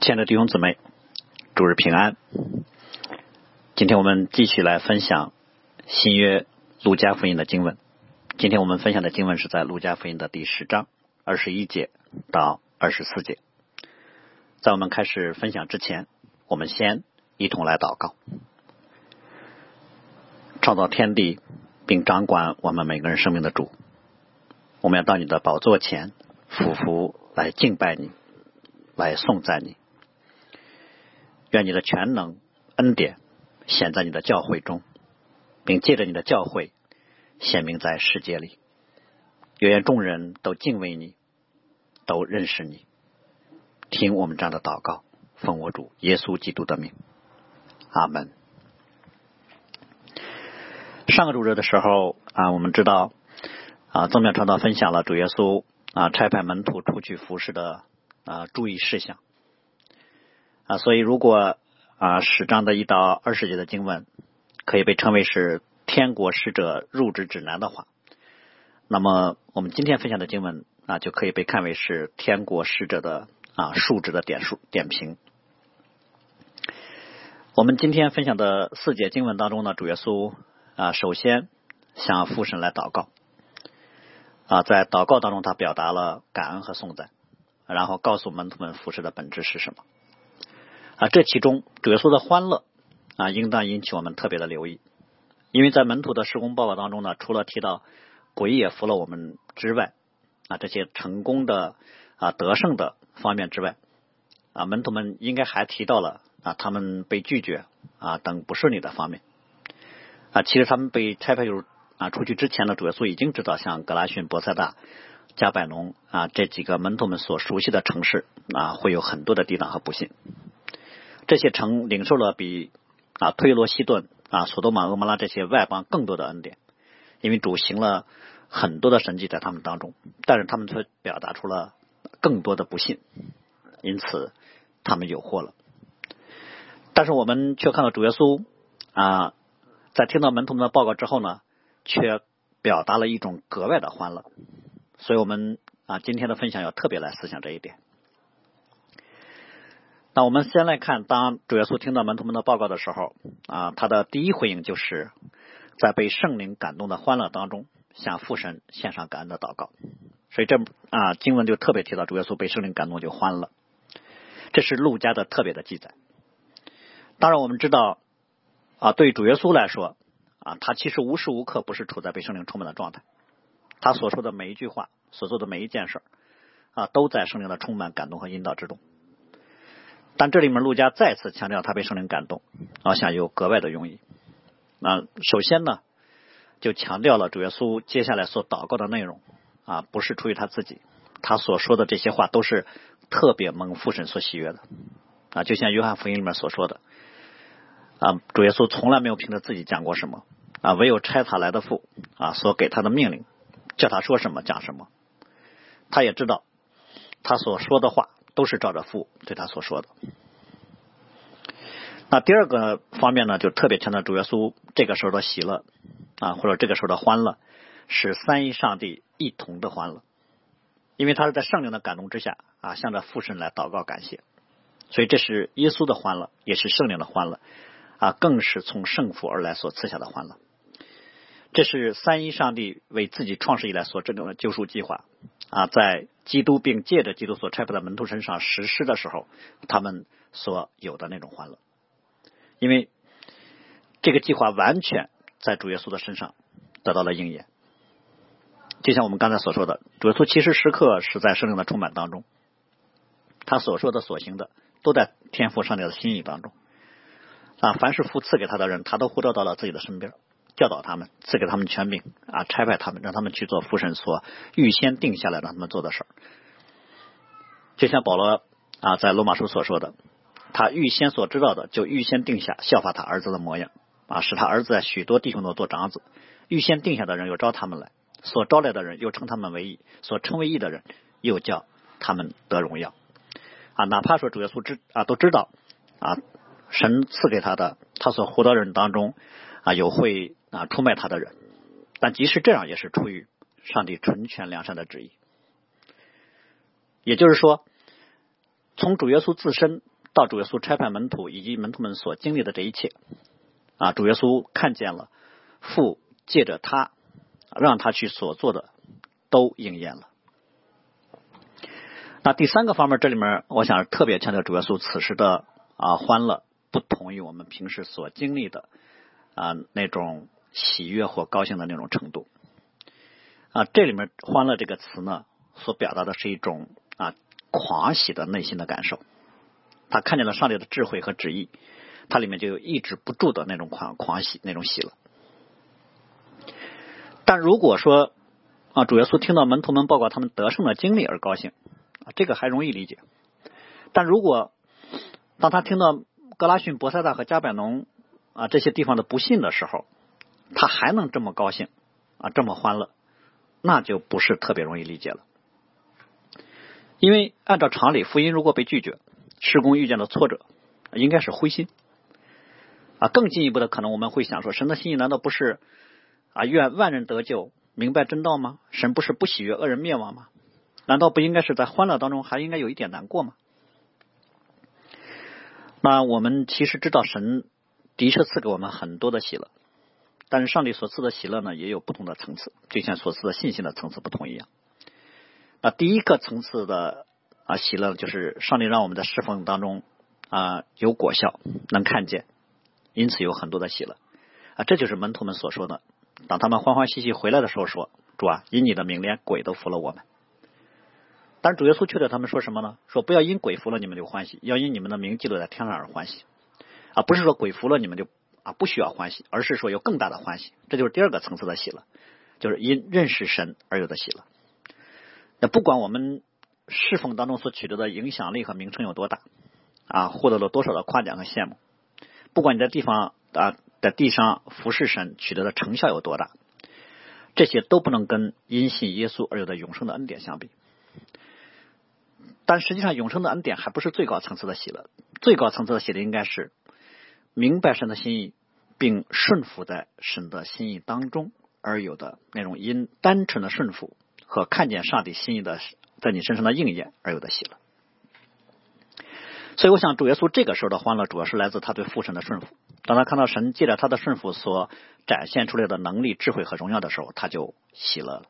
亲爱的弟兄姊妹，主日平安。今天我们继续来分享新约路加福音的经文。今天我们分享的经文是在路加福音的第十章二十一节到二十四节。在我们开始分享之前，我们先一同来祷告。创造天地并掌管我们每个人生命的主，我们要到你的宝座前，俯伏来敬拜你，来颂赞你。愿你的全能恩典显在你的教会中，并借着你的教会显明在世界里。愿众人都敬畏你，都认识你。听我们这样的祷告，奉我主耶稣基督的名，阿门。上个主日的时候啊，我们知道啊，宗庙传道分享了主耶稣啊差派门徒出去服侍的啊注意事项。啊，所以如果啊十章的一到二十节的经文可以被称为是天国使者入职指南的话，那么我们今天分享的经文啊就可以被看为是天国使者的啊述职的点数点评。我们今天分享的四节经文当中呢，主耶稣啊首先向父神来祷告啊，在祷告当中他表达了感恩和颂赞，然后告诉门徒们服侍的本质是什么。啊，这其中主耶稣的欢乐啊，应当引起我们特别的留意，因为在门徒的施工报告当中呢，除了提到鬼也服了我们之外，啊，这些成功的啊得胜的方面之外，啊，门徒们应该还提到了啊他们被拒绝啊等不顺利的方面。啊，其实他们被拆派入啊出去之前呢，主耶稣已经知道，像格拉逊、博塞大、加百农啊这几个门徒们所熟悉的城市啊，会有很多的抵挡和不幸。这些城领受了比啊推罗西顿啊索多玛俄摩拉这些外邦更多的恩典，因为主行了很多的神迹在他们当中，但是他们却表达出了更多的不信，因此他们有祸了。但是我们却看到主耶稣啊在听到门徒们的报告之后呢，却表达了一种格外的欢乐，所以我们啊今天的分享要特别来思想这一点。那我们先来看，当主耶稣听到门徒们的报告的时候，啊，他的第一回应就是在被圣灵感动的欢乐当中，向父神献上感恩的祷告。所以这啊经文就特别提到主耶稣被圣灵感动就欢乐，这是路加的特别的记载。当然，我们知道啊，对主耶稣来说啊，他其实无时无刻不是处在被圣灵充满的状态，他所说的每一句话，所做的每一件事啊，都在圣灵的充满、感动和引导之中。但这里面，陆家再次强调他被圣灵感动，我想有格外的用意。那首先呢，就强调了主耶稣接下来所祷告的内容啊，不是出于他自己，他所说的这些话都是特别蒙父神所喜悦的啊。就像约翰福音里面所说的啊，主耶稣从来没有凭着自己讲过什么啊，唯有差他来的父啊所给他的命令，叫他说什么讲什么。他也知道他所说的话。都是照着父对他所说的。那第二个方面呢，就特别强调主耶稣这个时候的喜乐啊，或者这个时候的欢乐，是三一上帝一同的欢乐，因为他是在圣灵的感动之下啊，向着父神来祷告感谢，所以这是耶稣的欢乐，也是圣灵的欢乐啊，更是从圣父而来所赐下的欢乐。这是三一上帝为自己创世以来所制定的救赎计划啊，在基督并借着基督所差派的门徒身上实施的时候，他们所有的那种欢乐，因为这个计划完全在主耶稣的身上得到了应验。就像我们刚才所说的，主耶稣其实时刻是在圣灵的充满当中，他所说的、所行的，都在天赋上帝的心意当中啊。凡是父赐给他的人，他都呼召到了自己的身边。教导他们，赐给他们权柄啊，差派他们，让他们去做父神所预先定下来让他们做的事儿。就像保罗啊，在罗马书所说的，他预先所知道的，就预先定下效法他儿子的模样啊，使他儿子在许多弟兄中做长子。预先定下的人又招他们来，所招来的人又称他们为义，所称为义的人又叫他们得荣耀啊。哪怕说主耶稣知啊，都知道啊，神赐给他的他所活的人当中啊，有会。啊，出卖他的人，但即使这样，也是出于上帝纯全良善的旨意。也就是说，从主耶稣自身到主耶稣差派门徒以及门徒们所经历的这一切，啊，主耶稣看见了父借着他让他去所做的都应验了。那第三个方面，这里面我想特别强调主耶稣此时的啊欢乐，不同于我们平时所经历的啊那种喜悦或高兴的那种程度。啊，这里面“欢乐”这个词呢，所表达的是一种啊狂喜的内心的感受。他看见了上帝的智慧和旨意，它里面就有抑制不住的那种狂狂喜那种喜乐。但如果说啊，主耶稣听到门徒们报告他们得胜的经历而高兴，这个还容易理解。但如果当他听到格拉逊、博塞大和加百农啊这些地方的不幸的时候，他还能这么高兴啊，这么欢乐，那就不是特别容易理解了。因为按照常理，福音如果被拒绝，施工遇见了挫折，应该是灰心啊。更进一步的，可能我们会想说，神的心意难道不是啊愿万人得救、明白真道吗？神不是不喜悦恶人灭亡吗？难道不应该是在欢乐当中还应该有一点难过吗？那我们其实知道，神的确赐给我们很多的喜乐，但是上帝所赐的喜乐呢，也有不同的层次，就像所赐的信心的层次不同一样。那第一个层次的。啊，喜乐就是上帝让我们在侍奉当中啊有果效，能看见，因此有很多的喜乐啊，这就是门徒们所说的。当他们欢欢喜喜回来的时候，说：“主啊，因你的名，连鬼都服了我们。”但是主耶稣却对他们说什么呢？说不要因鬼服了你们就欢喜，要因你们的名记录在天上而欢喜啊！不是说鬼服了你们就啊不需要欢喜，而是说有更大的欢喜。这就是第二个层次的喜乐，就是因认识神而有的喜乐。那不管我们。侍奉当中所取得的影响力和名声有多大啊？获得了多少的夸奖和羡慕？不管你在地方啊，在地上服侍神取得的成效有多大，这些都不能跟因信耶稣而有的永生的恩典相比。但实际上，永生的恩典还不是最高层次的喜乐。最高层次的喜乐应该是明白神的心意，并顺服在神的心意当中而有的那种因单纯的顺服和看见上帝心意的。在你身上的应验而有的喜乐，所以我想主耶稣这个时候的欢乐，主要是来自他对父神的顺服。当他看到神借着他的顺服所展现出来的能力、智慧和荣耀的时候，他就喜乐了。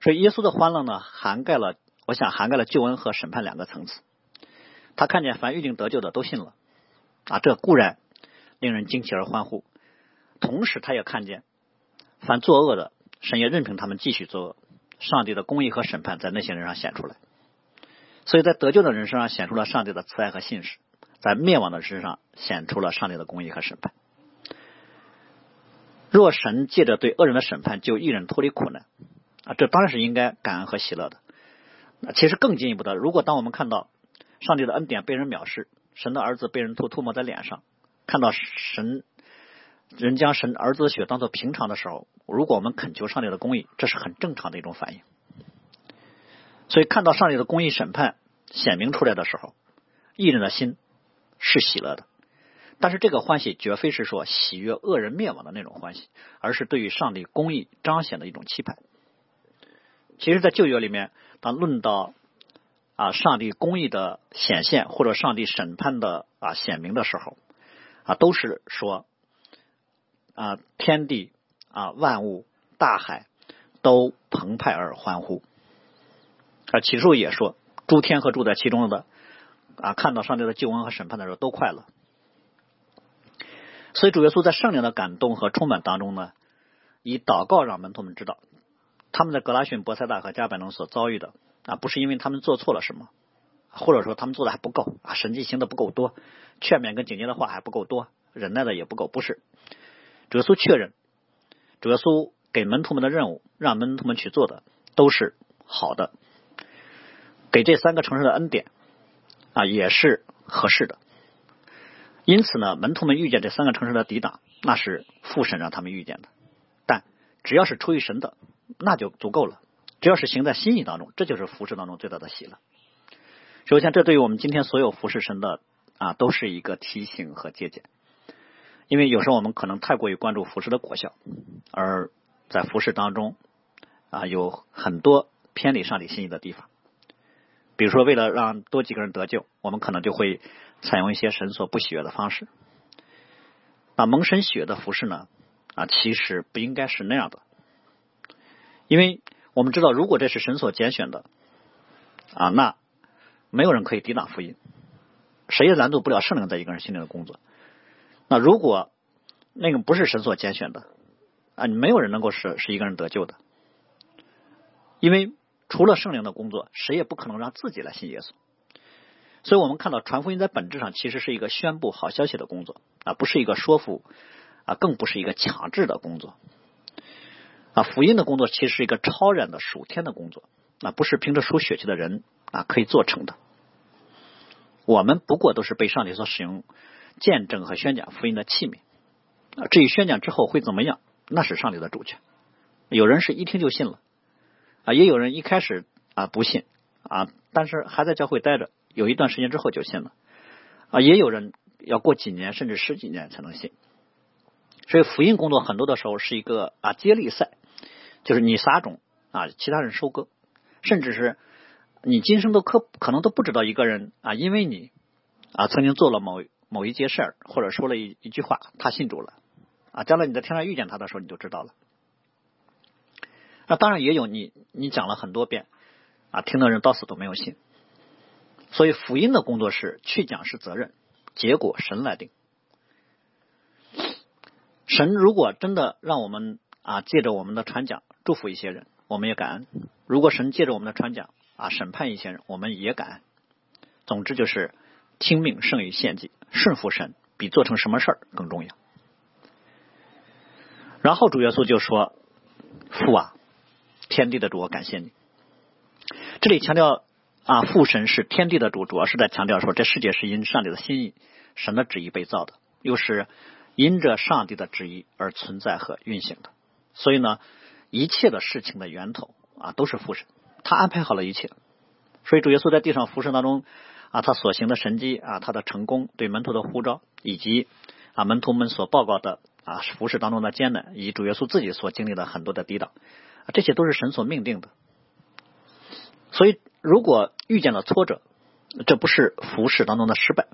所以耶稣的欢乐呢，涵盖了，我想涵盖了救恩和审判两个层次。他看见凡预定得救的都信了啊，这固然令人惊奇而欢呼；同时，他也看见凡作恶的，神也任凭他们继续作恶。上帝的公义和审判在那些人上显出来，所以在得救的人身上显出了上帝的慈爱和信实，在灭亡的人身上显出了上帝的公义和审判。若神借着对恶人的审判救一人脱离苦难啊，这当然是应该感恩和喜乐的。其实更进一步的，如果当我们看到上帝的恩典被人藐视，神的儿子被人吐吐沫在脸上，看到神。人将神儿子的血当做平常的时候，如果我们恳求上帝的公义，这是很正常的一种反应。所以看到上帝的公义审判显明出来的时候，艺人的心是喜乐的。但是这个欢喜绝非是说喜悦恶人灭亡的那种欢喜，而是对于上帝公义彰显的一种期盼。其实，在旧约里面，当论到啊上帝公义的显现或者上帝审判的啊显明的时候，啊都是说。啊，天地啊，万物，大海都澎湃而欢呼。啊，启示录也说，诸天和住在其中的啊，看到上帝的救恩和审判的时候都快乐。所以主耶稣在圣灵的感动和充满当中呢，以祷告让门徒们知道，他们在格拉逊、博塞大和加百农所遭遇的啊，不是因为他们做错了什么，或者说他们做的还不够啊，神迹行的不够多，劝勉跟警戒的话还不够多，忍耐的也不够，不是。主耶稣确认，主耶稣给门徒们的任务，让门徒们去做的都是好的，给这三个城市的恩典啊也是合适的。因此呢，门徒们遇见这三个城市的抵挡，那是父神让他们遇见的。但只要是出于神的，那就足够了。只要是行在心意当中，这就是服饰当中最大的喜乐。首先，这对于我们今天所有服侍神的啊，都是一个提醒和借鉴。因为有时候我们可能太过于关注服饰的果效，而在服饰当中啊有很多偏离上帝心意的地方。比如说，为了让多几个人得救，我们可能就会采用一些神所不喜悦的方式。那蒙神喜悦的服饰呢？啊，其实不应该是那样的，因为我们知道，如果这是神所拣选的，啊，那没有人可以抵挡福音，谁也拦阻不了圣灵在一个人心里的工作。那如果那个不是神所拣选的，啊，你没有人能够使使一个人得救的，因为除了圣灵的工作，谁也不可能让自己来信耶稣。所以我们看到传福音在本质上其实是一个宣布好消息的工作啊，不是一个说服。啊，更不是一个强制的工作啊！福音的工作其实是一个超然的属天的工作，啊不是凭着属血气的人啊可以做成的。我们不过都是被上帝所使用，见证和宣讲福音的器皿啊。至于宣讲之后会怎么样，那是上帝的主权。有人是一听就信了啊，也有人一开始啊不信啊，但是还在教会待着，有一段时间之后就信了啊。也有人要过几年甚至十几年才能信。所以福音工作很多的时候是一个啊接力赛，就是你撒种啊，其他人收割，甚至是你今生都可可能都不知道一个人啊，因为你啊曾经做了某某一件事儿，或者说了一一句话，他信主了啊，将来你在天上遇见他的时候，你就知道了。那当然也有你你讲了很多遍啊，听的人到死都没有信。所以福音的工作是去讲是责任，结果神来定。神如果真的让我们啊借着我们的传讲祝福一些人，我们也感恩；如果神借着我们的传讲啊审判一些人，我们也感恩。总之就是听命胜于献祭，顺服神比做成什么事儿更重要。然后主耶稣就说：“父啊，天地的主，我感谢你。”这里强调啊父神是天地的主，主要是在强调说这世界是因上帝的心意、神的旨意被造的，又是。因着上帝的旨意而存在和运行的，所以呢，一切的事情的源头啊都是父神，他安排好了一切。所以主耶稣在地上服侍当中啊，他所行的神迹啊，他的成功，对门徒的呼召，以及啊门徒们所报告的啊服侍当中的艰难，以及主耶稣自己所经历的很多的抵挡，这些都是神所命定的。所以，如果遇见了挫折，这不是服侍当中的失败，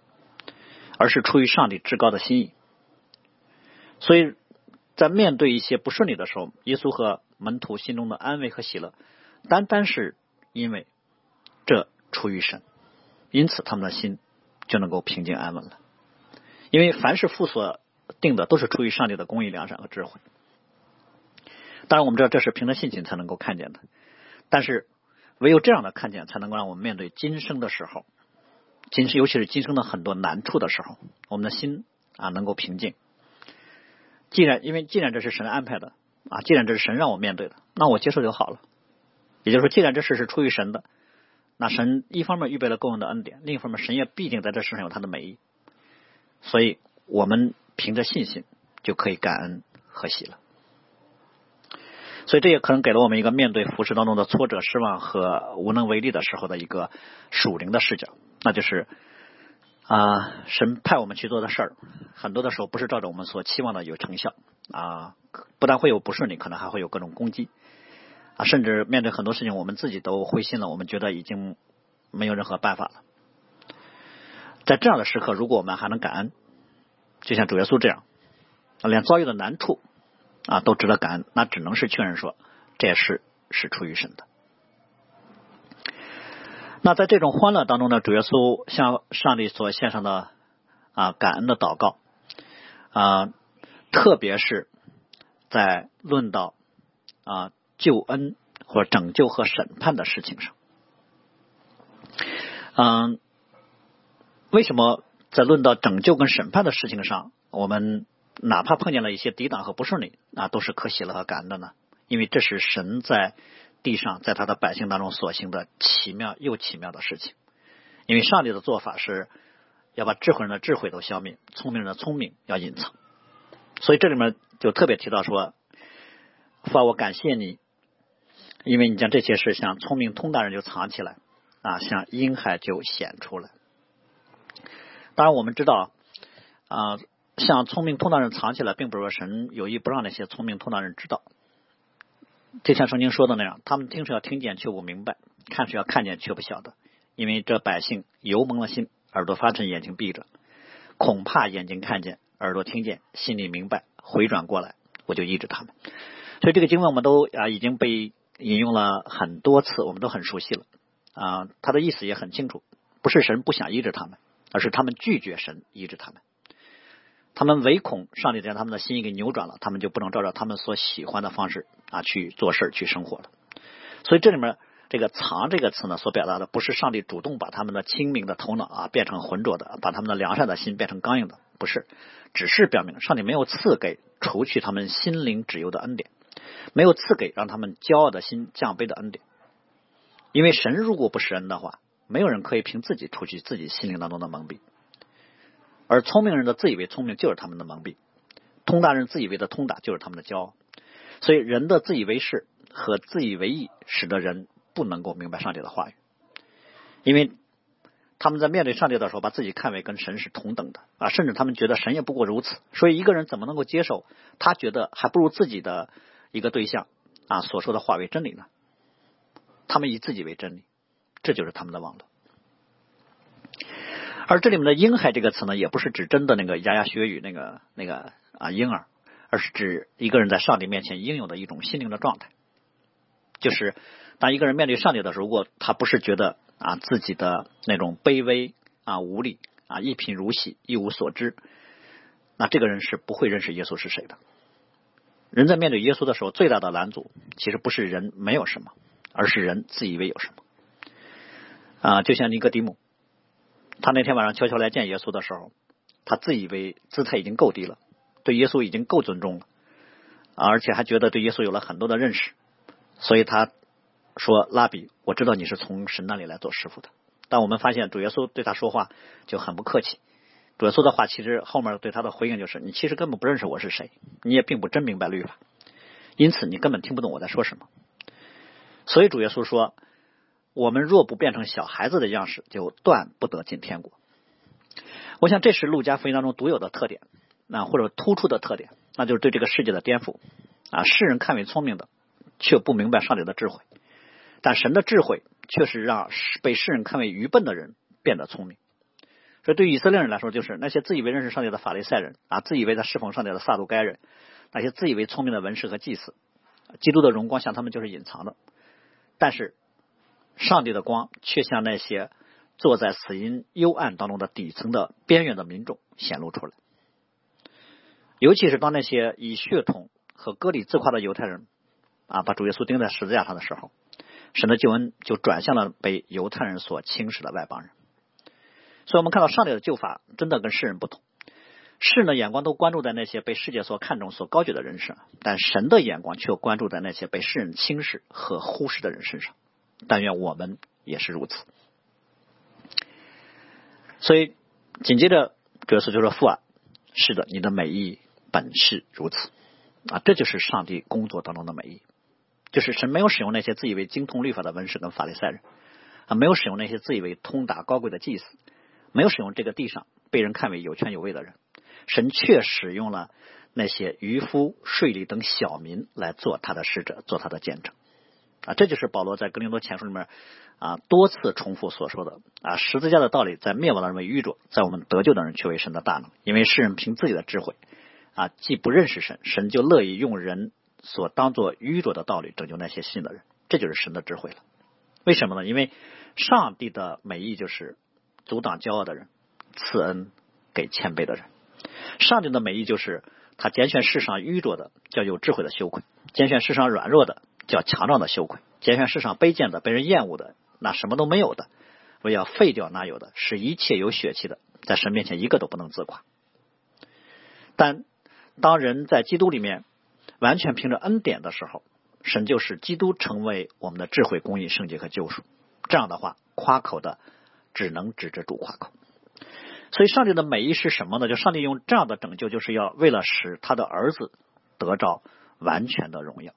而是出于上帝至高的心意。所以在面对一些不顺利的时候，耶稣和门徒心中的安慰和喜乐，单单是因为这出于神，因此他们的心就能够平静安稳了。因为凡是父所定的，都是出于上帝的公义、良善和智慧。当然，我们知道这是凭着信心才能够看见的，但是唯有这样的看见，才能够让我们面对今生的时候，今生尤其是今生的很多难处的时候，我们的心啊能够平静。既然因为既然这是神安排的啊，既然这是神让我面对的，那我接受就好了。也就是说，既然这事是出于神的，那神一方面预备了供应的恩典，另一方面神也必定在这世上有他的美意。所以我们凭着信心就可以感恩和喜了。所以这也可能给了我们一个面对服饰当中的挫折、失望和无能为力的时候的一个属灵的视角，那就是。啊，神派我们去做的事儿，很多的时候不是照着我们所期望的有成效啊，不但会有不顺利，可能还会有各种攻击啊，甚至面对很多事情，我们自己都灰心了，我们觉得已经没有任何办法了。在这样的时刻，如果我们还能感恩，就像主耶稣这样，连遭遇的难处啊都值得感恩，那只能是确认说，这也是是出于神的。那在这种欢乐当中呢，主耶稣向上帝所献上的啊感恩的祷告啊，特别是在论到啊救恩或拯救和审判的事情上，嗯，为什么在论到拯救跟审判的事情上，我们哪怕碰见了一些抵挡和不顺利啊，都是可喜乐和感恩的呢？因为这是神在。地上，在他的百姓当中所行的奇妙又奇妙的事情，因为上帝的做法是要把智慧人的智慧都消灭，聪明人的聪明要隐藏，所以这里面就特别提到说：“父，我感谢你，因为你将这些事像聪明通达人就藏起来，啊，像婴孩就显出来。”当然，我们知道啊，像聪明通达人藏起来，并不是说神有意不让那些聪明通达人知道。就像圣经说的那样，他们听是要听见却不明白，看是要看见却不晓得，因为这百姓油蒙了心，耳朵发沉，眼睛闭着，恐怕眼睛看见，耳朵听见，心里明白，回转过来，我就医治他们。所以这个经文我们都啊已经被引用了很多次，我们都很熟悉了啊，他的意思也很清楚，不是神不想医治他们，而是他们拒绝神医治他们。他们唯恐上帝将他们的心意给扭转了，他们就不能照着他们所喜欢的方式啊去做事去生活了。所以这里面这个“藏”这个词呢，所表达的不是上帝主动把他们的清明的头脑啊变成浑浊的，把他们的良善的心变成刚硬的，不是，只是表明上帝没有赐给除去他们心灵脂油的恩典，没有赐给让他们骄傲的心降卑的恩典。因为神如果不是人的话，没有人可以凭自己除去自己心灵当中的蒙蔽。而聪明人的自以为聪明就是他们的蒙蔽，通达人自以为的通达就是他们的骄傲，所以人的自以为是和自以为意，使得人不能够明白上帝的话语，因为他们在面对上帝的时候，把自己看为跟神是同等的啊，甚至他们觉得神也不过如此，所以一个人怎么能够接受他觉得还不如自己的一个对象啊所说的话为真理呢？他们以自己为真理，这就是他们的网络。而这里面的“婴孩”这个词呢，也不是指真的那个牙牙学语那个那个啊婴儿，而是指一个人在上帝面前应有的一种心灵的状态。就是当一个人面对上帝的时候，如果他不是觉得啊自己的那种卑微啊无力啊一贫如洗一无所知，那这个人是不会认识耶稣是谁的。人在面对耶稣的时候，最大的拦阻其实不是人没有什么，而是人自以为有什么。啊，就像尼哥底母。他那天晚上悄悄来见耶稣的时候，他自以为姿态已经够低了，对耶稣已经够尊重了，而且还觉得对耶稣有了很多的认识，所以他说：“拉比，我知道你是从神那里来做师傅的。”但我们发现主耶稣对他说话就很不客气。主耶稣的话其实后面对他的回应就是：“你其实根本不认识我是谁，你也并不真明白律法，因此你根本听不懂我在说什么。”所以主耶稣说。我们若不变成小孩子的样式，就断不得进天国。我想这是路加福音当中独有的特点，那或者突出的特点，那就是对这个世界的颠覆啊！世人看为聪明的，却不明白上帝的智慧；但神的智慧却是让被世人看为愚笨的人变得聪明。所以，对以色列人来说，就是那些自以为认识上帝的法利赛人啊，自以为在侍奉上帝的撒都该人，那些自以为聪明的文士和祭司，基督的荣光向他们就是隐藏的，但是。上帝的光却向那些坐在死荫幽暗当中的底层的边缘的民众显露出来，尤其是当那些以血统和割礼自夸的犹太人啊，把主耶稣钉在十字架上的时候，神的救恩就转向了被犹太人所轻视的外邦人。所以，我们看到上帝的救法真的跟世人不同。世人的眼光都关注在那些被世界所看重、所高举的人身上，但神的眼光却关注在那些被世人轻视和忽视的人身上。但愿我们也是如此。所以紧接着主耶稣就说：“父啊，是的，你的美意本是如此啊，这就是上帝工作当中的美意，就是神没有使用那些自以为精通律法的文士跟法利赛人啊，没有使用那些自以为通达高贵的祭司，没有使用这个地上被人看为有权有位的人，神却使用了那些渔夫、税吏等小民来做他的使者，做他的见证。”啊，这就是保罗在格林多前书里面啊多次重复所说的啊，十字架的道理在灭亡的人为愚拙，在我们得救的人却为神的大能。因为世人凭自己的智慧啊，既不认识神，神就乐意用人所当做愚拙的道理拯救那些信的人。这就是神的智慧了。为什么呢？因为上帝的美意就是阻挡骄傲的人，赐恩给谦卑的人。上帝的美意就是他拣选世上愚拙的，叫有智慧的羞愧；拣选世上软弱的。叫强壮的羞愧，拣选世上卑贱的、被人厌恶的，那什么都没有的，我要废掉那有的，使一切有血气的，在神面前一个都不能自夸。但当人在基督里面完全凭着恩典的时候，神就使基督成为我们的智慧、公义、圣洁和救赎。这样的话，夸口的只能指着主夸口。所以，上帝的美意是什么呢？就上帝用这样的拯救，就是要为了使他的儿子得着完全的荣耀。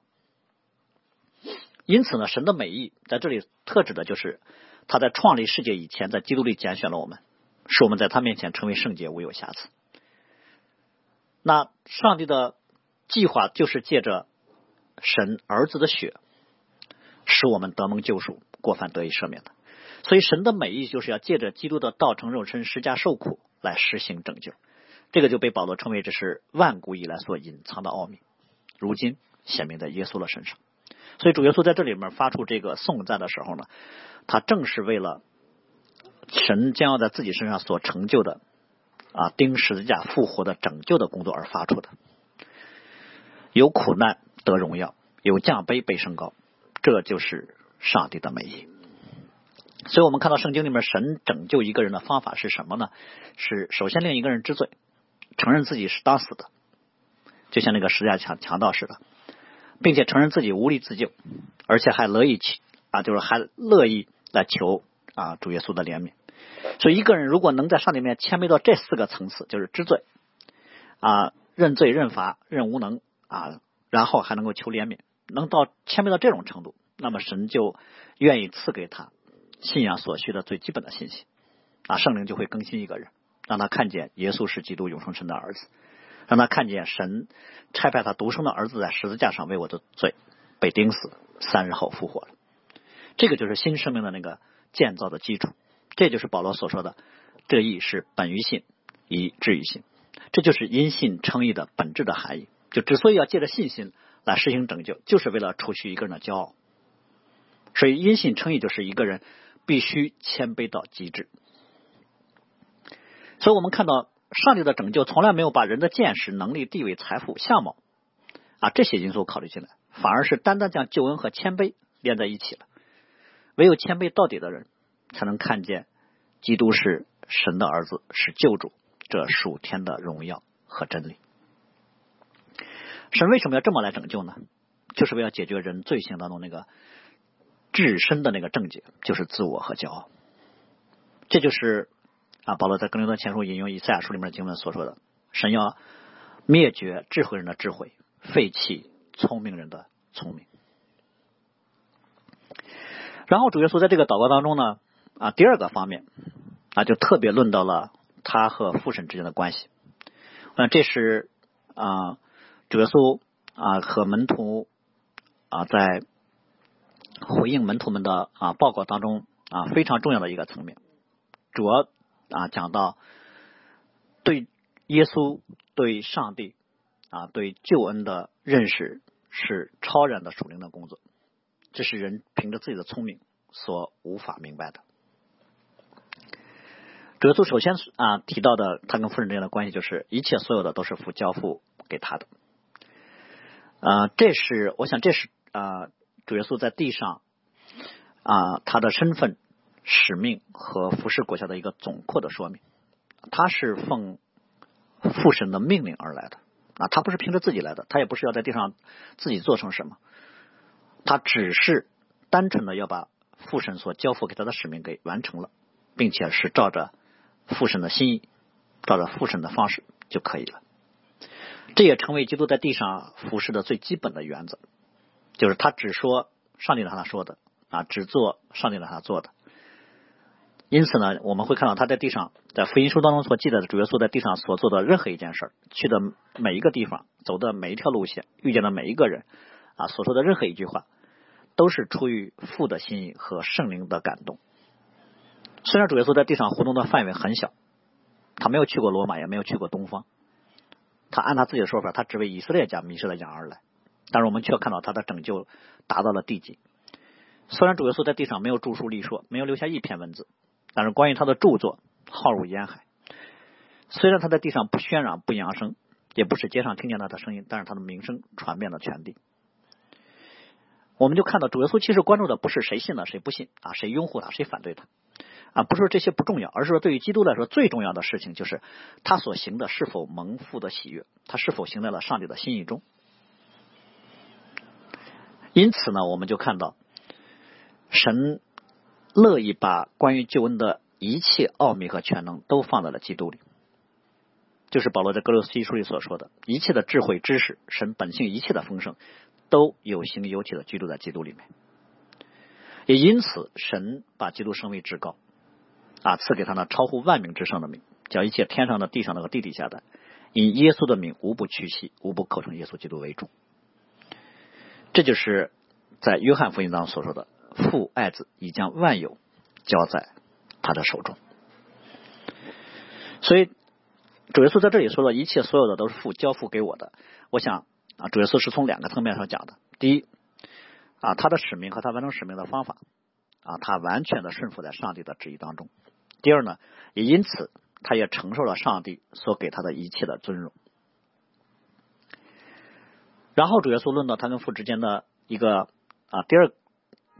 因此呢，神的美意在这里特指的就是他在创立世界以前，在基督里拣选了我们，使我们在他面前成为圣洁，无有瑕疵。那上帝的计划就是借着神儿子的血，使我们得蒙救赎，过犯得以赦免的。所以神的美意就是要借着基督的道成肉身、施加受苦来实行拯救。这个就被保罗称为这是万古以来所隐藏的奥秘，如今显明在耶稣的身上。所以主耶稣在这里面发出这个颂赞的时候呢，他正是为了神将要在自己身上所成就的啊钉十字架复活的拯救的工作而发出的。有苦难得荣耀，有降卑被升高，这就是上帝的美意。所以我们看到圣经里面神拯救一个人的方法是什么呢？是首先令一个人知罪。承认自己是当死的，就像那个十字架强强盗似的，并且承认自己无力自救，而且还乐意去啊，就是还乐意来求啊主耶稣的怜悯。所以一个人如果能在上帝面前谦卑到这四个层次，就是知罪啊、认罪、认罚、认无能啊，然后还能够求怜悯，能到谦卑到这种程度，那么神就愿意赐给他信仰所需的最基本的信息啊，圣灵就会更新一个人。让他看见耶稣是基督永生神的儿子，让他看见神差派他独生的儿子在十字架上为我的罪被钉死，三日后复活了。这个就是新生命的那个建造的基础。这就是保罗所说的“这义是本于信，以至于信”。这就是因信称义的本质的含义。就之所以要借着信心来实行拯救，就是为了除去一个人的骄傲。所以因信称义就是一个人必须谦卑到极致。所以我们看到上帝的拯救从来没有把人的见识、能力、地位、财富、相貌啊这些因素考虑进来，反而是单单将救恩和谦卑连在一起了。唯有谦卑到底的人，才能看见基督是神的儿子，是救主，这属天的荣耀和真理。神为什么要这么来拯救呢？就是为了解决人罪行当中那个至深的那个症结，就是自我和骄傲。这就是。啊，保罗在格林多前书引用以赛亚书里面经文所说的：“神要灭绝智慧人的智慧，废弃聪明人的聪明。”然后主耶稣在这个祷告当中呢，啊，第二个方面啊，就特别论到了他和父神之间的关系。那这是啊，主耶稣啊和门徒啊在回应门徒们的啊报告当中啊非常重要的一个层面，主要。啊，讲到对耶稣、对上帝啊、对救恩的认识是超然的属灵的工作，这是人凭着自己的聪明所无法明白的。主耶稣首先啊提到的他跟夫人之间的关系，就是一切所有的都是父交付给他的。啊，这是我想，这是啊主耶稣在地上啊他的身份。使命和服侍国家的一个总括的说明，他是奉父神的命令而来的啊，他不是凭着自己来的，他也不是要在地上自己做成什么，他只是单纯的要把父神所交付给他的使命给完成了，并且是照着父神的心意，照着父神的方式就可以了。这也成为基督在地上服侍的最基本的原则，就是他只说上帝让他说的啊，只做上帝让他做的。因此呢，我们会看到他在地上，在福音书当中所记载的主耶稣在地上所做的任何一件事去的每一个地方，走的每一条路线，遇见的每一个人，啊，所说的任何一句话，都是出于父的心意和圣灵的感动。虽然主耶稣在地上活动的范围很小，他没有去过罗马，也没有去过东方，他按他自己的说法，他只为以色列家迷失的羊而来，但是我们却看到他的拯救达到了地极。虽然主耶稣在地上没有著书立说，没有留下一篇文字。但是关于他的著作浩如烟海，虽然他在地上不喧嚷不扬声，也不是街上听见他的声音，但是他的名声传遍了全地。我们就看到主耶稣其实关注的不是谁信了谁不信啊，谁拥护他谁反对他啊，不是说这些不重要，而是说对于基督来说最重要的事情就是他所行的是否蒙父的喜悦，他是否行在了上帝的心意中。因此呢，我们就看到神。乐意把关于救恩的一切奥秘和全能都放在了基督里，就是保罗在哥罗西书里所说的，一切的智慧、知识、神本性一切的丰盛，都有形有体的居住在基督里面。也因此，神把基督升为至高，啊，赐给他那超乎万名之上的名，叫一切天上的、地上的和地底下的，以耶稣的名无不屈膝，无不口称耶稣基督为主。这就是在约翰福音当中所说的。父爱子，已将万有交在他的手中。所以主耶稣在这里说的一切所有的都是父交付给我的。我想啊，主耶稣是从两个层面上讲的。第一啊，他的使命和他完成使命的方法啊，他完全的顺服在上帝的旨意当中。第二呢，也因此他也承受了上帝所给他的一切的尊荣。然后主耶稣论到他跟父之间的一个啊第二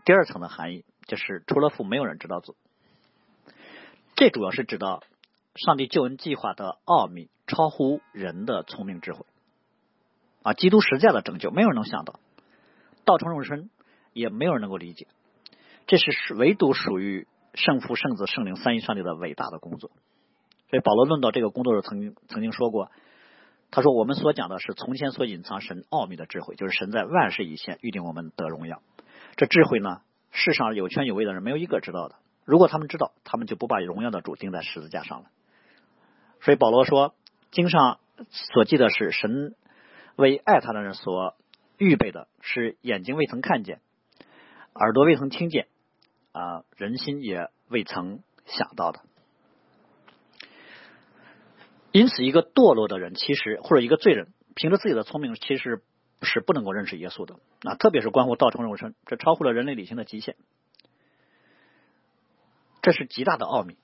第二层的含义，就是除了父，没有人知道子。这主要是指到上帝救恩计划的奥秘超乎人的聪明智慧啊，基督实在的拯救，没有人能想到，道成肉身也没有人能够理解，这是唯独属于圣父、圣子、圣灵三一上帝的伟大的工作。所以保罗论到这个工作时，曾经曾经说过。他说：“我们所讲的是从前所隐藏神奥秘的智慧，就是神在万事以前预定我们得荣耀。这智慧呢，世上有权有位的人没有一个知道的。如果他们知道，他们就不把荣耀的主钉在十字架上了。所以保罗说，经上所记的是神为爱他的人所预备的，是眼睛未曾看见，耳朵未曾听见，啊，人心也未曾想到的。”因此，一个堕落的人，其实或者一个罪人，凭着自己的聪明，其实是不能够认识耶稣的。啊，特别是关乎道成肉身，这超乎了人类理性的极限。这是极大的奥秘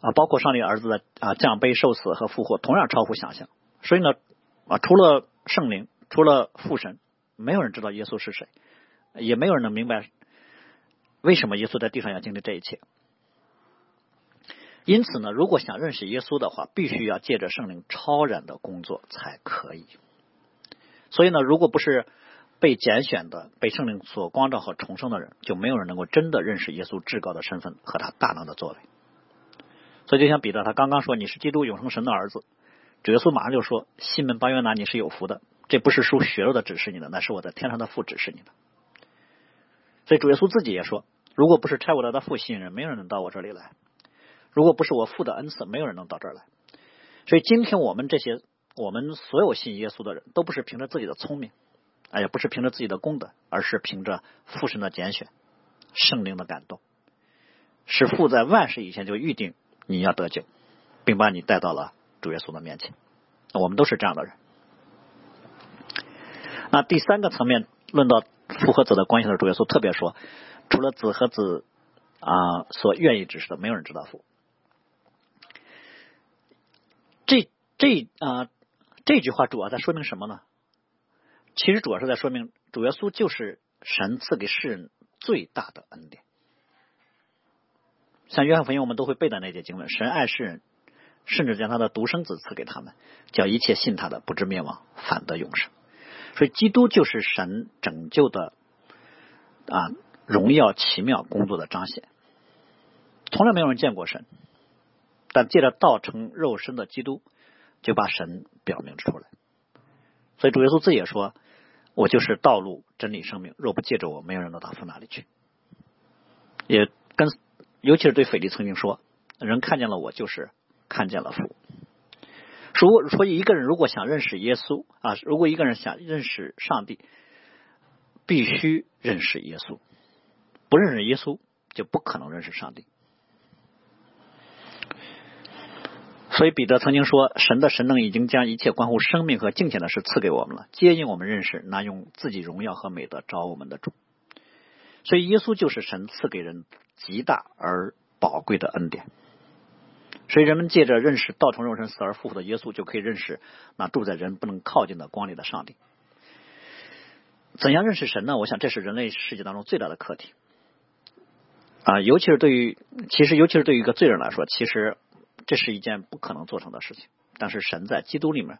啊！包括上帝儿子的啊降杯受死和复活，同样超乎想象。所以呢，啊，除了圣灵，除了父神，没有人知道耶稣是谁，也没有人能明白为什么耶稣在地上要经历这一切。因此呢，如果想认识耶稣的话，必须要借着圣灵超然的工作才可以。所以呢，如果不是被拣选的、被圣灵所光照和重生的人，就没有人能够真的认识耶稣至高的身份和他大能的作为。所以，就像彼得他刚刚说你是基督永生神的儿子，主耶稣马上就说：“西门巴约拿，你是有福的，这不是属血肉的指示你的，那是我在天上的父指示你的。”所以，主耶稣自己也说：“如果不是差我来的父吸引人，没有人能到我这里来。”如果不是我父的恩赐，没有人能到这儿来。所以今天我们这些，我们所有信耶稣的人都不是凭着自己的聪明，哎，也不是凭着自己的功德，而是凭着父神的拣选、圣灵的感动，是父在万事以前就预定你要得救，并把你带到了主耶稣的面前。我们都是这样的人。那第三个层面论到父和子的关系的主耶稣特别说，除了子和子啊所愿意指示的，没有人知道父。这这啊，这句话主要在说明什么呢？其实主要是在说明主耶稣就是神赐给世人最大的恩典。像约翰福音我们都会背的那节经文：神爱世人，甚至将他的独生子赐给他们，叫一切信他的不至灭亡，反得永生。所以基督就是神拯救的啊荣耀奇妙工作的彰显。从来没有人见过神。但借着道成肉身的基督，就把神表明出来。所以主耶稣自己也说：“我就是道路、真理、生命。若不借着我，没有人能到父那里去。”也跟，尤其是对腓力曾经说：“人看见了我，就是看见了父。”说，所以一个人如果想认识耶稣啊，如果一个人想认识上帝，必须认识耶稣。不认识耶稣，就不可能认识上帝。所以彼得曾经说：“神的神能已经将一切关乎生命和敬虔的事赐给我们了，接引我们认识那用自己荣耀和美德招我们的主。”所以耶稣就是神赐给人极大而宝贵的恩典。所以人们借着认识道成肉身、死而复活的耶稣，就可以认识那住在人不能靠近的光里的上帝。怎样认识神呢？我想这是人类世界当中最大的课题啊！尤其是对于，其实尤其是对于一个罪人来说，其实。这是一件不可能做成的事情，但是神在基督里面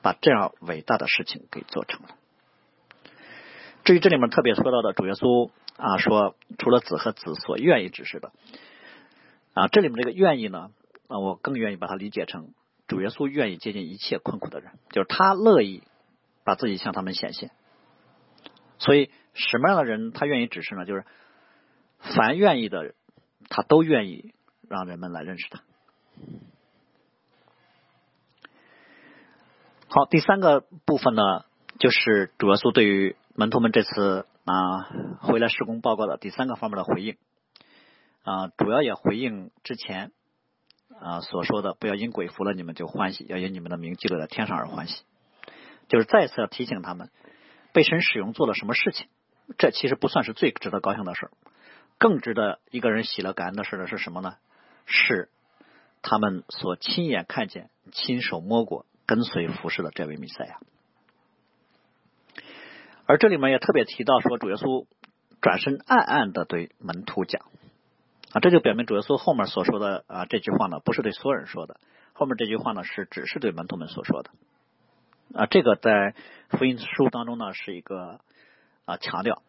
把这样伟大的事情给做成了。至于这里面特别说到的主耶稣啊，说除了子和子所愿意指示的啊，这里面这个愿意呢，啊，我更愿意把它理解成主耶稣愿意接近一切困苦的人，就是他乐意把自己向他们显现。所以什么样的人他愿意指示呢？就是凡愿意的人，他都愿意让人们来认识他。好，第三个部分呢，就是主耶稣对于门徒们这次啊回来施工报告的第三个方面的回应。啊，主要也回应之前啊所说的，不要因鬼服了你们就欢喜，要因你们的名记录在天上而欢喜。就是再次要提醒他们，被神使用做了什么事情，这其实不算是最值得高兴的事，更值得一个人喜乐感恩的事的是什么呢？是他们所亲眼看见、亲手摸过、跟随服侍的这位弥赛亚。而这里面也特别提到说，主耶稣转身暗暗的对门徒讲。啊，这就表明主耶稣后面所说的啊这句话呢，不是对所有人说的，后面这句话呢是只是对门徒们所说的。啊，这个在福音书当中呢是一个啊强调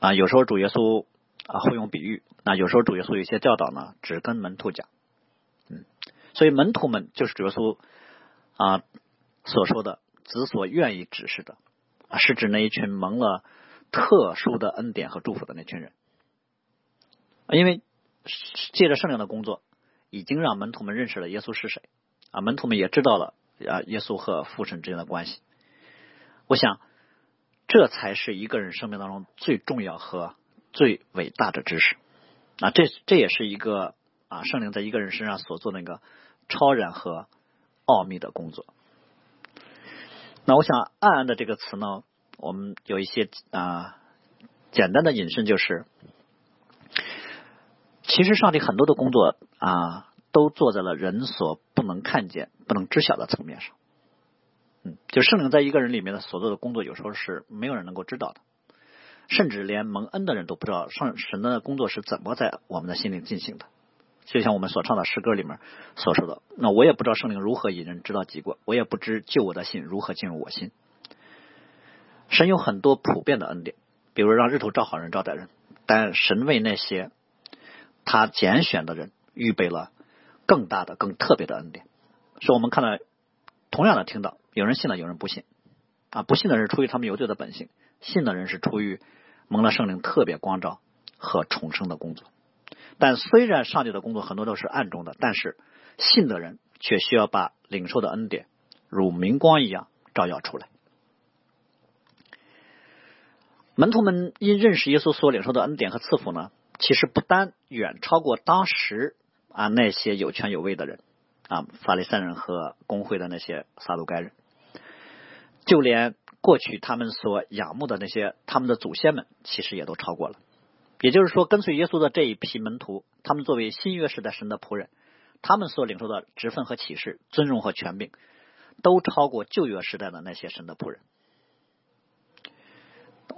啊，有时候主耶稣啊会用比喻，那有时候主耶稣有些教导呢只跟门徒讲，嗯，所以门徒们就是主耶稣啊所说的子所愿意指示的，啊是指那一群蒙了特殊的恩典和祝福的那群人，因为。借着圣灵的工作，已经让门徒们认识了耶稣是谁啊！门徒们也知道了啊，耶稣和父神之间的关系。我想，这才是一个人生命当中最重要和最伟大的知识啊！这这也是一个啊，圣灵在一个人身上所做的那个超然和奥秘的工作。那我想，暗暗的这个词呢，我们有一些啊简单的引申，就是。其实上帝很多的工作啊，都做在了人所不能看见、不能知晓的层面上。嗯，就圣灵在一个人里面的所做的工作，有时候是没有人能够知道的，甚至连蒙恩的人都不知道上神的工作是怎么在我们的心里进行的。就像我们所唱的诗歌里面所说的，那我也不知道圣灵如何引人知道己过，我也不知救我的心如何进入我心。神有很多普遍的恩典，比如让日头照好人、照歹人，但神为那些。他拣选的人预备了更大的、更特别的恩典，所以我们看到同样的听到，有人信了，有人不信啊。不信的人出于他们有罪的本性，信的人是出于蒙了圣灵特别光照和重生的工作。但虽然上帝的工作很多都是暗中的，但是信的人却需要把领受的恩典如明光一样照耀出来。门徒们因认识耶稣所领受的恩典和赐福呢？其实不单远超过当时啊那些有权有位的人啊法利赛人和工会的那些撒都该人，就连过去他们所仰慕的那些他们的祖先们，其实也都超过了。也就是说，跟随耶稣的这一批门徒，他们作为新约时代神的仆人，他们所领受的职分和启示、尊荣和权柄，都超过旧约时代的那些神的仆人。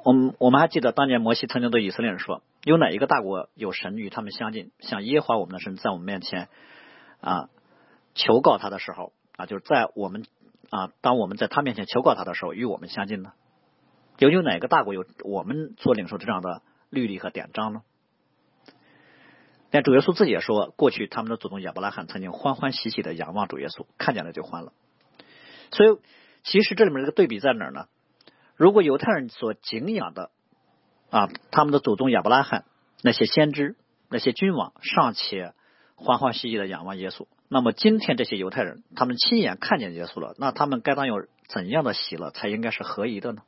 我们我们还记得当年摩西曾经对以色列人说。有哪一个大国有神与他们相近，像耶和华我们的神在我们面前啊求告他的时候啊，就是在我们啊当我们在他面前求告他的时候，与我们相近呢？有有哪个大国有我们所领受这样的律例和典章呢？连主耶稣自己也说，过去他们的祖宗亚伯拉罕曾经欢欢喜喜的仰望主耶稣，看见了就欢了。所以，其实这里面这个对比在哪儿呢？如果犹太人所敬仰的。啊，他们的祖宗亚伯拉罕，那些先知、那些君王尚且欢欢喜喜的仰望耶稣，那么今天这些犹太人，他们亲眼看见耶稣了，那他们该当有怎样的喜乐才应该是合宜的呢？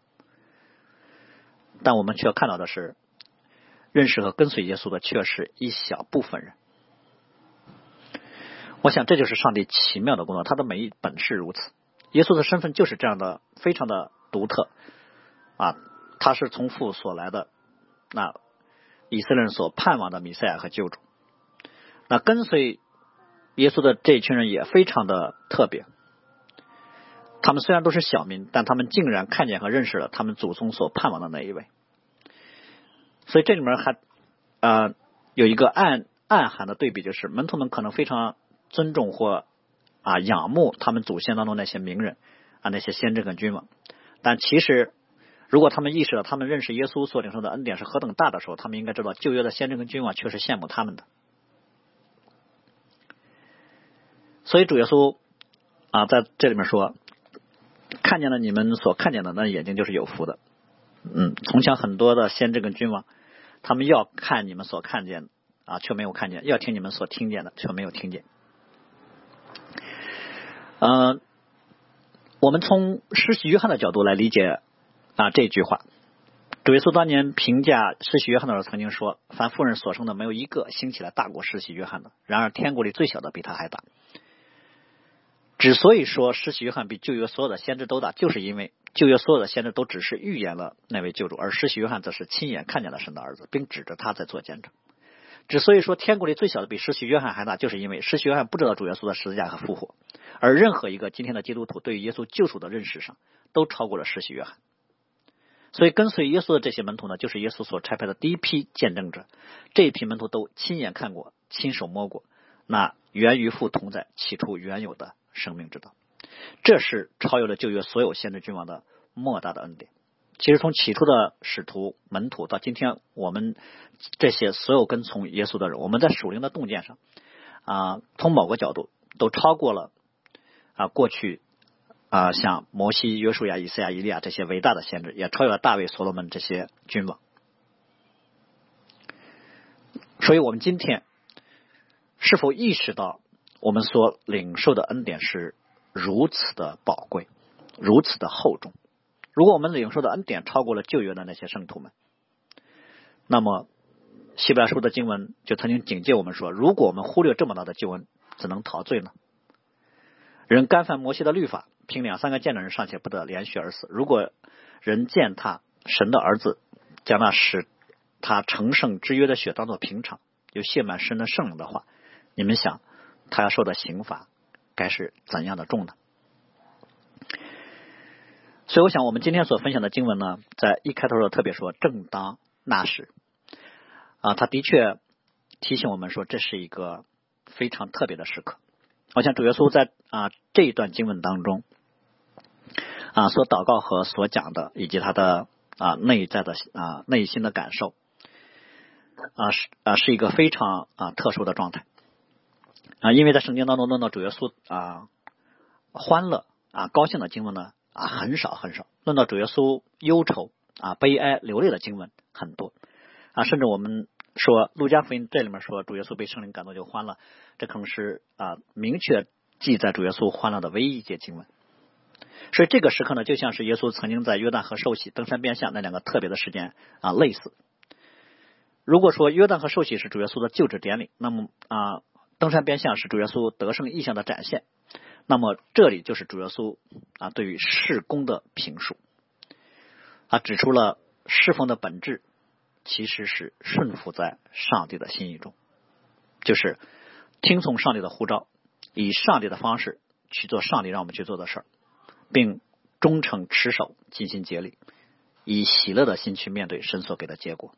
但我们却看到的是，认识和跟随耶稣的却是一小部分人。我想这就是上帝奇妙的工作，他的每一本是如此。耶稣的身份就是这样的，非常的独特啊。他是从父所来的，那以色列人所盼望的弥赛亚和救主。那跟随耶稣的这一群人也非常的特别。他们虽然都是小民，但他们竟然看见和认识了他们祖宗所盼望的那一位。所以这里面还啊有一个暗暗含的对比，就是门徒们可能非常尊重或啊仰慕他们祖先当中那些名人啊那些先知跟君王，但其实。如果他们意识到他们认识耶稣所领受的恩典是何等大的时候，他们应该知道旧约的先知跟君王却是羡慕他们的。所以主耶稣啊，在这里面说：“看见了你们所看见的，那眼睛就是有福的。”嗯，从前很多的先知跟君王，他们要看你们所看见的啊，却没有看见；要听你们所听见的，却没有听见。嗯，我们从施洗约翰的角度来理解。啊，这句话主耶稣当年评价施洗约翰的时候，曾经说：“凡妇人所生的，没有一个兴起来大过施洗约翰的。然而天国里最小的比他还大。”之所以说施洗约翰比旧约所有的先知都大，就是因为旧约所有的先知都只是预言了那位救主，而施洗约翰则是亲眼看见了神的儿子，并指着他在做见证。之所以说天国里最小的比施洗约翰还大，就是因为施洗约翰不知道主耶稣的十字架和复活，而任何一个今天的基督徒对于耶稣救赎的认识上，都超过了施洗约翰。所以，跟随耶稣的这些门徒呢，就是耶稣所差派的第一批见证者。这一批门徒都亲眼看过、亲手摸过那源于父同在、起初原有的生命之道。这是超越了旧约所有先知君王的莫大的恩典。其实，从起初的使徒门徒到今天我们这些所有跟从耶稣的人，我们在属灵的洞见上啊，从某个角度都超过了啊过去。啊，像摩西、约书亚、以赛亚、以利亚这些伟大的先知，也超越了大卫、所罗门这些君王。所以，我们今天是否意识到，我们所领受的恩典是如此的宝贵，如此的厚重？如果我们领受的恩典超过了旧约的那些圣徒们，那么希伯来书的经文就曾经警戒我们说：如果我们忽略这么大的救恩，怎能陶醉呢？人干犯摩西的律法。凭两三个见的人尚且不得连续而死。如果人践踏神的儿子，将那使他成圣之约的血当做平常，又亵满神的圣灵的话，你们想他要受的刑罚该是怎样的重呢？所以，我想我们今天所分享的经文呢，在一开头的特别说正当那时啊，他的确提醒我们说，这是一个非常特别的时刻。我想主耶稣在啊这一段经文当中。啊，所祷告和所讲的，以及他的啊内在的啊内心的感受，啊是啊是一个非常啊特殊的状态啊，因为在圣经当中论到主耶稣啊欢乐啊高兴的经文呢啊很少很少，论到主耶稣忧愁啊悲哀流泪的经文很多啊，甚至我们说路加福音这里面说主耶稣被圣灵感动就欢了，这可能是啊明确记载主耶稣欢乐的唯一一节经文。所以这个时刻呢，就像是耶稣曾经在约旦河受洗、登山变相那两个特别的时间啊类似。如果说约旦河受洗是主耶稣的就职典礼，那么啊登山变相是主耶稣得胜意象的展现，那么这里就是主耶稣啊对于事工的评述，啊指出了侍奉的本质其实是顺服在上帝的心意中，就是听从上帝的呼召，以上帝的方式去做上帝让我们去做的事儿。并忠诚持守，尽心竭力，以喜乐的心去面对神所给的结果。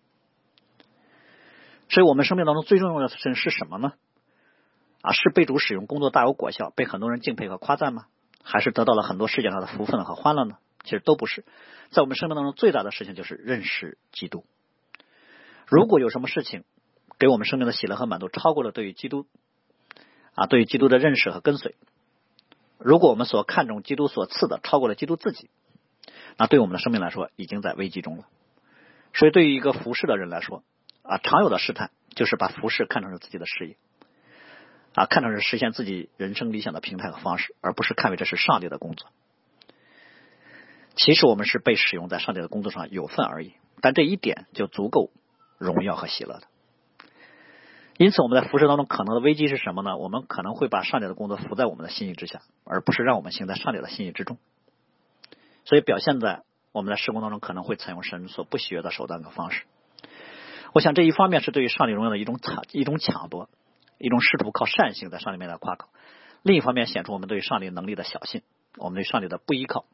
所以，我们生命当中最重要的事情是什么呢？啊，是被主使用，工作大有果效，被很多人敬佩和夸赞吗？还是得到了很多世界上的福分和欢乐呢？其实都不是。在我们生命当中，最大的事情就是认识基督。如果有什么事情给我们生命的喜乐和满足超过了对于基督啊，对于基督的认识和跟随。如果我们所看重基督所赐的超过了基督自己，那对我们的生命来说已经在危机中了。所以，对于一个服侍的人来说，啊，常有的试探就是把服侍看成是自己的事业，啊，看成是实现自己人生理想的平台和方式，而不是看为这是上帝的工作。其实我们是被使用在上帝的工作上有份而已，但这一点就足够荣耀和喜乐的。因此，我们在服饰当中可能的危机是什么呢？我们可能会把上帝的工作服在我们的心意之下，而不是让我们行在上帝的心意之中。所以，表现在我们在施工当中可能会采用神所不喜悦的手段和方式。我想，这一方面是对于上帝荣耀的一种抢、一种抢夺，一种试图靠善行在上帝面前夸口；另一方面，显出我们对上帝能力的小信，我们对上帝的不依靠，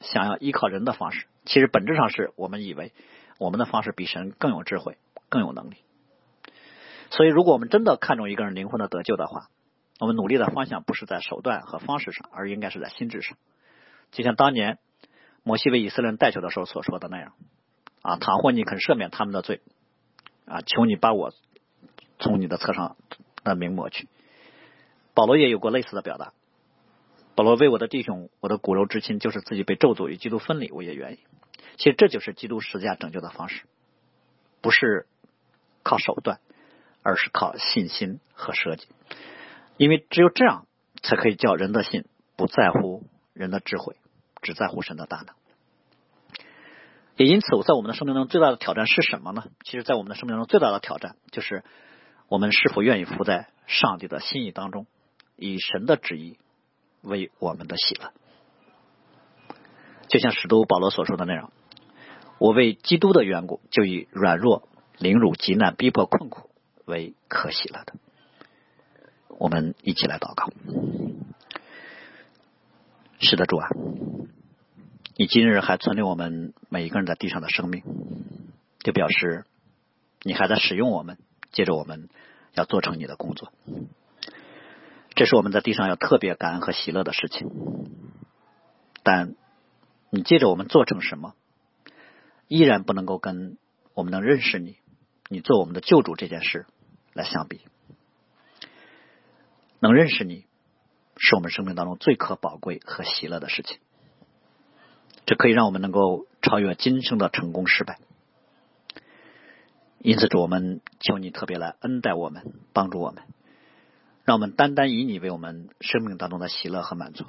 想要依靠人的方式。其实本质上是我们以为我们的方式比神更有智慧、更有能力。所以，如果我们真的看重一个人灵魂的得救的话，我们努力的方向不是在手段和方式上，而应该是在心智上。就像当年摩西为以色列人带球的时候所说的那样：啊，倘或你肯赦免他们的罪，啊，求你把我从你的册上的名抹去。保罗也有过类似的表达。保罗为我的弟兄，我的骨肉之亲，就是自己被咒诅与基督分离，我也愿意。其实这就是基督十字架拯救的方式，不是靠手段。而是靠信心和设计，因为只有这样，才可以叫人的信不在乎人的智慧，只在乎神的大能。也因此，我在我们的生命中最大的挑战是什么呢？其实，在我们的生命中最大的挑战就是我们是否愿意服在上帝的心意当中，以神的旨意为我们的喜乐。就像使徒保罗所说的那样，我为基督的缘故，就以软弱、凌辱、极难、逼迫、困苦为可喜了的。我们一起来祷告。是的，主啊。你今日还存留我们每一个人在地上的生命，就表示你还在使用我们，接着我们要做成你的工作。这是我们在地上要特别感恩和喜乐的事情。但你接着我们做成什么，依然不能够跟我们能认识你、你做我们的救主这件事来相比。能认识你，是我们生命当中最可宝贵和喜乐的事情。这可以让我们能够超越今生的成功失败，因此主，我们求你特别来恩待我们，帮助我们，让我们单单以你为我们生命当中的喜乐和满足，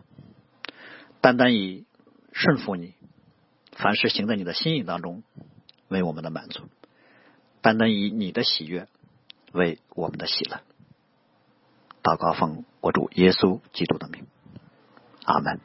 单单以顺服你，凡事行在你的心意当中为我们的满足，单单以你的喜悦为我们的喜乐。祷告奉我主耶稣基督的名，阿门。